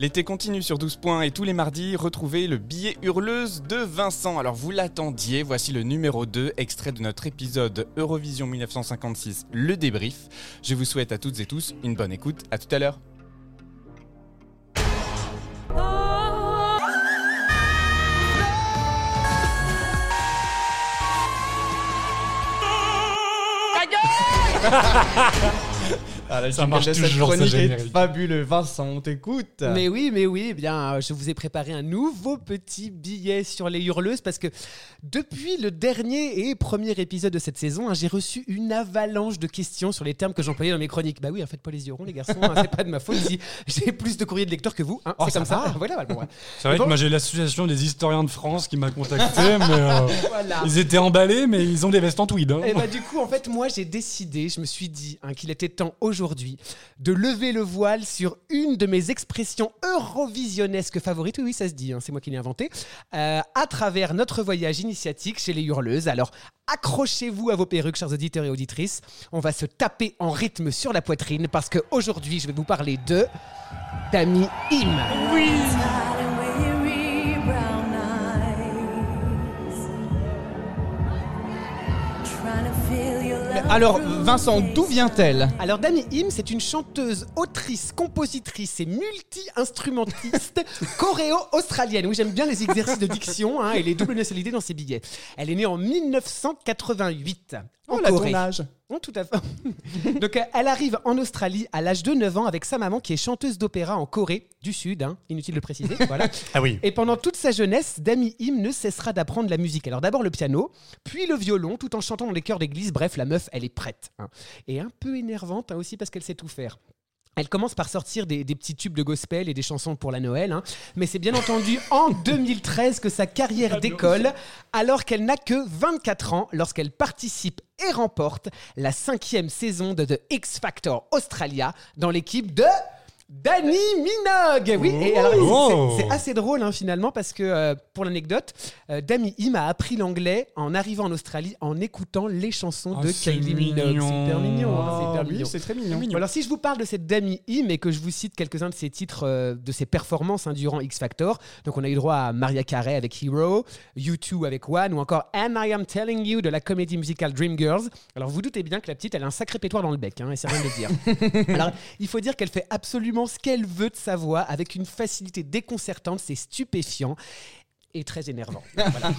L'été continue sur 12 points et tous les mardis, retrouvez le billet hurleuse de Vincent. Alors vous l'attendiez, voici le numéro 2, extrait de notre épisode Eurovision 1956, le débrief. Je vous souhaite à toutes et tous une bonne écoute, à tout à l'heure. Ah, Ça marche de cette toujours, chronique est générique. fabuleux. Vincent, on t'écoute. Mais oui, mais oui, eh bien, euh, je vous ai préparé un nouveau petit billet sur les hurleuses parce que depuis le dernier et premier épisode de cette saison, hein, j'ai reçu une avalanche de questions sur les termes que j'employais dans mes chroniques. Bah oui, en fait, pas les yeux ronds, les garçons, hein, c'est pas de ma faute si j'ai plus de courriers de lecteurs que vous. hein, Oh, c'est comme ça. va. Voilà, voilà, bon, ouais. C'est vrai Bon. que moi j'ai l'association des historiens de France qui m'a contacté, mais euh, Voilà. ils étaient emballés, mais ils ont des vestes en tweed. hein. Et bah du coup, en fait, moi, j'ai décidé, je me suis dit hein, qu'il était temps aujourd'hui de lever le voile sur une de mes expressions eurovisionnesques favorites. Oui, oui, ça se dit, hein, c'est moi qui l'ai inventé. euh, à travers notre voyage initiatique chez les hurleuses. Alors, accrochez-vous à vos perruques, chers auditeurs et auditrices. On va se taper en rythme sur la poitrine parce qu'aujourd'hui, je vais vous parler de Dami Im. Alors, Vincent, d'où vient-elle Alors Dani Im, c'est une chanteuse, autrice, compositrice et multi-instrumentiste coréo-australienne. Oui, j'aime bien les exercices de diction hein, et les doubles nationalités dans ses billets. Elle est née en 1988 en Oh, là, ton Corée. âge. Oh, tout à fait. Donc, elle arrive en Australie à l'âge de 9 ans avec sa maman qui est chanteuse d'opéra en Corée du Sud, hein, inutile de le préciser. Voilà. Ah oui. Et pendant toute sa jeunesse, Dami Im ne cessera d'apprendre la musique. Alors d'abord le piano, puis le violon, tout en chantant dans les chœurs d'église. Bref, la meuf, elle est prête. hein. Et un peu énervante hein, aussi parce qu'elle sait tout faire. Elle commence par sortir des, des petits tubes de gospel et des chansons pour la Noël, hein. mais c'est bien entendu en 2013 que sa carrière décolle, alors qu'elle n'a que 24 ans lorsqu'elle participe et remporte la cinquième saison de The X Factor Australia dans l'équipe de Danny Minogue. Oui, et alors Oh. c'est- c'est assez drôle hein, finalement parce que euh, pour l'anecdote, euh, Dami Im a appris l'anglais en arrivant en Australie en écoutant les chansons Oh, de c'est Kylie Minogue. C'est mignon. hyper mignon. hein, c'est hyper Ah, mignon. c'est très mignon. Alors si je vous parle de cette Dami Im et que je vous cite quelques-uns de ses titres, euh, de ses performances hein, durant X Factor, donc on a eu droit à Maria Carey avec Hero, U2 avec One ou encore And I Am Telling You de la comédie musicale Dreamgirls. Alors vous doutez bien que la petite elle a un sacré pétoire dans le bec, hein, et c'est rien de le dire. alors il faut dire qu'elle fait absolument ce qu'elle veut de sa voix avec une facilité déconcertante, c'est stupéfiant et très énervant. Voilà.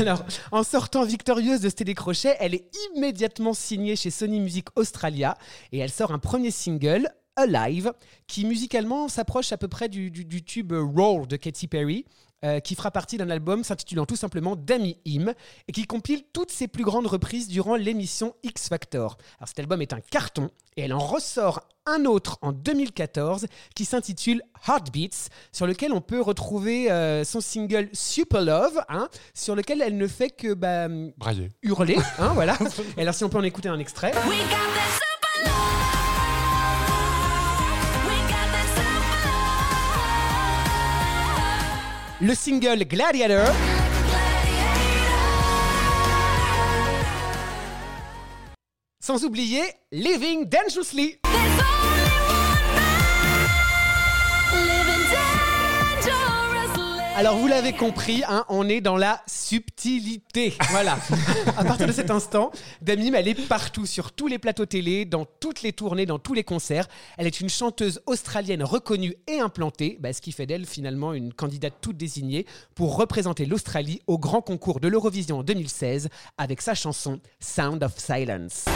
Alors, en sortant victorieuse de ce télécrochet, elle est immédiatement signée chez Sony Music Australia et elle sort un premier single, Alive, qui musicalement s'approche à peu près du, du- du tube Roll de Katy Perry. euh, qui fera partie d'un album s'intitulant tout simplement Dami Im et qui compile toutes ses plus grandes reprises durant l'émission X Factor. Alors cet album est un carton et elle en ressort un autre en 2014 qui s'intitule Heartbeats, sur lequel on peut retrouver euh, son single Super Love, hein, sur lequel elle ne fait que bah, hurler. Hein, voilà. Et alors si on peut en écouter un extrait. We got. Le single Gladiator. Sans oublier Living Dangerously. Alors vous l'avez compris, hein, on est dans la subtilité. Voilà. à partir de cet instant, Damim, elle est partout, sur tous les plateaux télé, dans toutes les tournées, dans tous les concerts. Elle est une chanteuse australienne reconnue et implantée, bah, ce qui fait d'elle finalement une candidate toute désignée pour représenter l'Australie au grand concours de l'Eurovision en 2016 avec sa chanson Sound of Silence.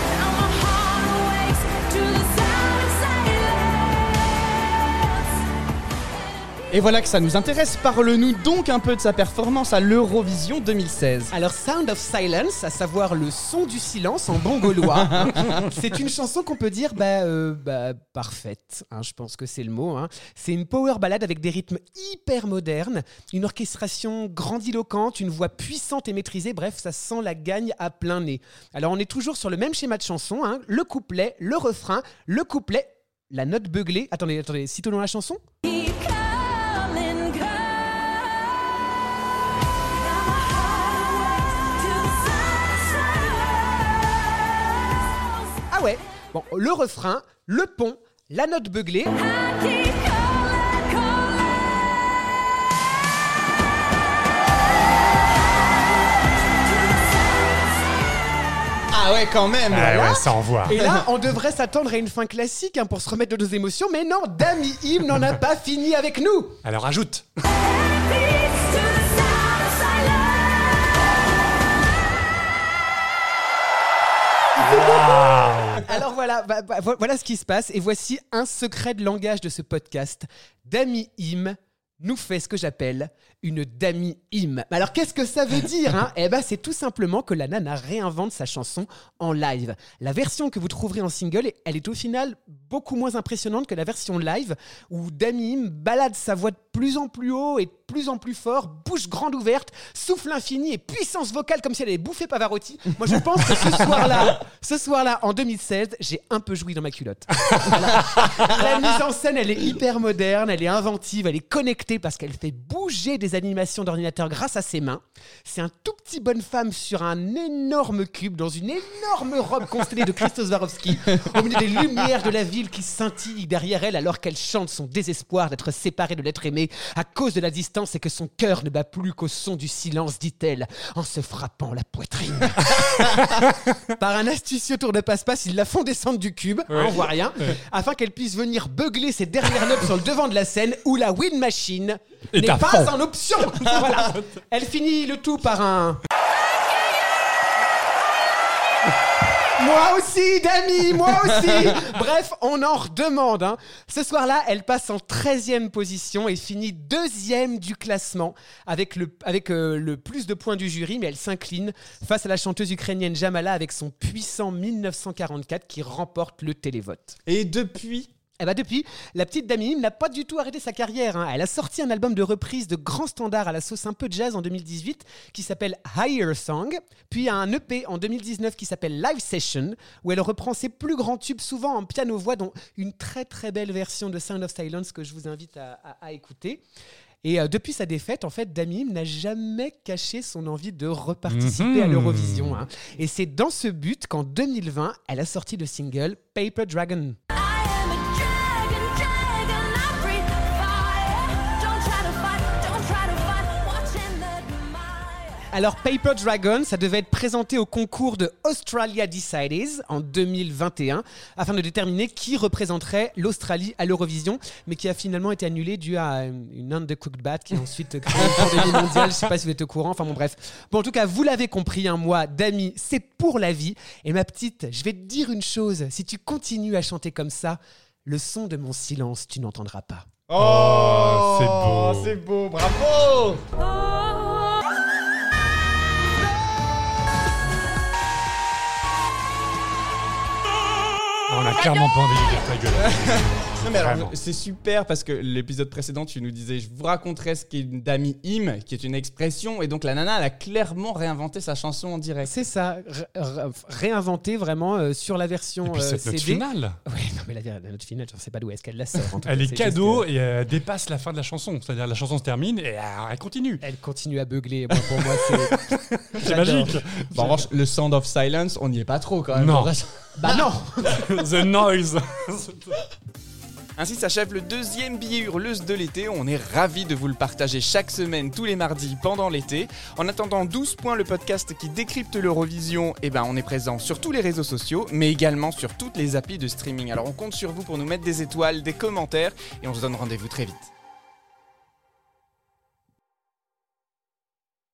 Et voilà que ça nous intéresse. Parle-nous donc un peu de sa performance à l'Eurovision 2016. Alors, Sound of Silence, à savoir le son du silence en bon gaulois, c'est une chanson qu'on peut dire bah, euh, bah, parfaite. hein, je pense que c'est le mot. hein. C'est une power ballade avec des rythmes hyper modernes, une orchestration grandiloquente, une voix puissante et maîtrisée. Bref, ça sent la gagne à plein nez. Alors, on est toujours sur le même schéma de chanson hein, le couplet, le refrain, le couplet. La note beuglée. Attendez, attendez, citons la chanson. Ah ouais Bon, le refrain, le pont, la note beuglée. Ah ouais, quand même. Ah ouais, ça envoie. Et là, on devrait s'attendre à une fin classique hein, pour se remettre de nos émotions, mais non, Dami Im n'en a pas fini avec nous. Alors ajoute. Alors voilà, bah, bah, vo- voilà ce qui se passe. Et voici un secret de langage de ce podcast. Dami Im nous fait ce que j'appelle une Dami Im. Alors qu'est-ce que ça veut dire hein? Eh ben c'est tout simplement que la nana réinvente sa chanson en live. La version que vous trouverez en single, elle est au final beaucoup moins impressionnante que la version live où Dami Im balade sa voix de plus en plus haut et de plus en plus fort, bouche grande ouverte, souffle infini et puissance vocale comme si elle avait bouffé Pavarotti. Moi je pense que ce soir-là, ce soir-là en 2016, j'ai un peu joui dans ma culotte. La mise en scène, elle est hyper moderne, elle est inventive, elle est connectée parce qu'elle fait bouger des animations d'ordinateur grâce à ses mains. C'est un tout petit bonne femme sur un énorme cube dans une énorme robe constellée de Christos Swarovski au milieu des lumières de la ville qui scintillent derrière elle alors qu'elle chante son désespoir d'être séparée de l'être aimé à cause de la distance et que son cœur ne bat plus qu'au son du silence, dit-elle, en se frappant la poitrine. Par un astucieux tour de passe-passe, ils la font descendre du cube, hein, on voit rien, afin qu'elle puisse venir beugler ses dernières notes sur le devant de la scène où la wind machine Est n'est pas fond. en option. Voilà. Elle finit le tout par un. Moi aussi, Dami, moi aussi Bref, on en redemande. hein. Ce soir-là, elle passe en 13e position et finit deuxième du classement avec, le, avec euh, le plus de points du jury, mais elle s'incline face à la chanteuse ukrainienne Jamala avec son puissant 1944 qui remporte le télévote. Et depuis, Eh ben depuis, la petite Dami Im n'a pas du tout arrêté sa carrière. hein. Elle a sorti un album de reprise de grands standards à la sauce un peu jazz en 2018 qui s'appelle Higher Song, puis un EP en 2019 qui s'appelle Live Session où elle reprend ses plus grands tubes souvent en piano-voix dont une très très belle version de Sound of Silence que je vous invite à, à- à écouter. Et euh, depuis sa défaite, en fait, Dami Im n'a jamais caché son envie de reparticiper à Mhm. l'Eurovision. hein. Et c'est dans ce but qu'en 2020, elle a sorti le single Paper Dragon. Alors Paper Dragon, ça devait être présenté au concours de Australia Decides en 2021 afin de déterminer qui représenterait l'Australie à l'Eurovision, mais qui a finalement été annulé dû à une undercooked bat qui a ensuite créé une pandémie mondiale. Je sais pas si vous êtes au courant. Enfin bon bref. Bon en tout cas vous l'avez compris, un mois d'amis, c'est pour la vie. Et ma petite, je vais te dire une chose. Si tu continues à chanter comme ça, le son de mon silence, tu n'entendras pas. Oh, c'est beau. C'est beau, bravo On clairement pas envie de dire ta gueule. Non mais alors, Vraiment. c'est super parce que l'épisode précédent, tu nous disais, je vous raconterai ce qu'est une dami im, qui est une expression, et donc la nana, elle a clairement réinventé sa chanson en direct. C'est ça, ré- ré- réinventé vraiment euh, sur la version Et puis euh, cette note CD. finale, Oui, non, mais la, la note finale, je ne sais pas d'où est-ce qu'elle la sort. en tout elle cas, est cadeau et elle dépasse la fin de la chanson. C'est-à-dire la chanson se termine et euh, elle continue. Elle continue à beugler. Pour moi, c'est. Magique. Bon, en revanche, le Sound of Silence, on n'y est pas trop quand même. Non. Bah non The noise. Ainsi s'achève le deuxième billet hurleuse de l'été. On est ravis de vous le partager chaque semaine, tous les mardis, pendant l'été. En attendant 12 points, le podcast qui décrypte l'Eurovision, eh ben, on est présent sur tous les réseaux sociaux, mais également sur toutes les applis de streaming. Alors on compte sur vous pour nous mettre des étoiles, des commentaires, et on se donne rendez-vous très vite.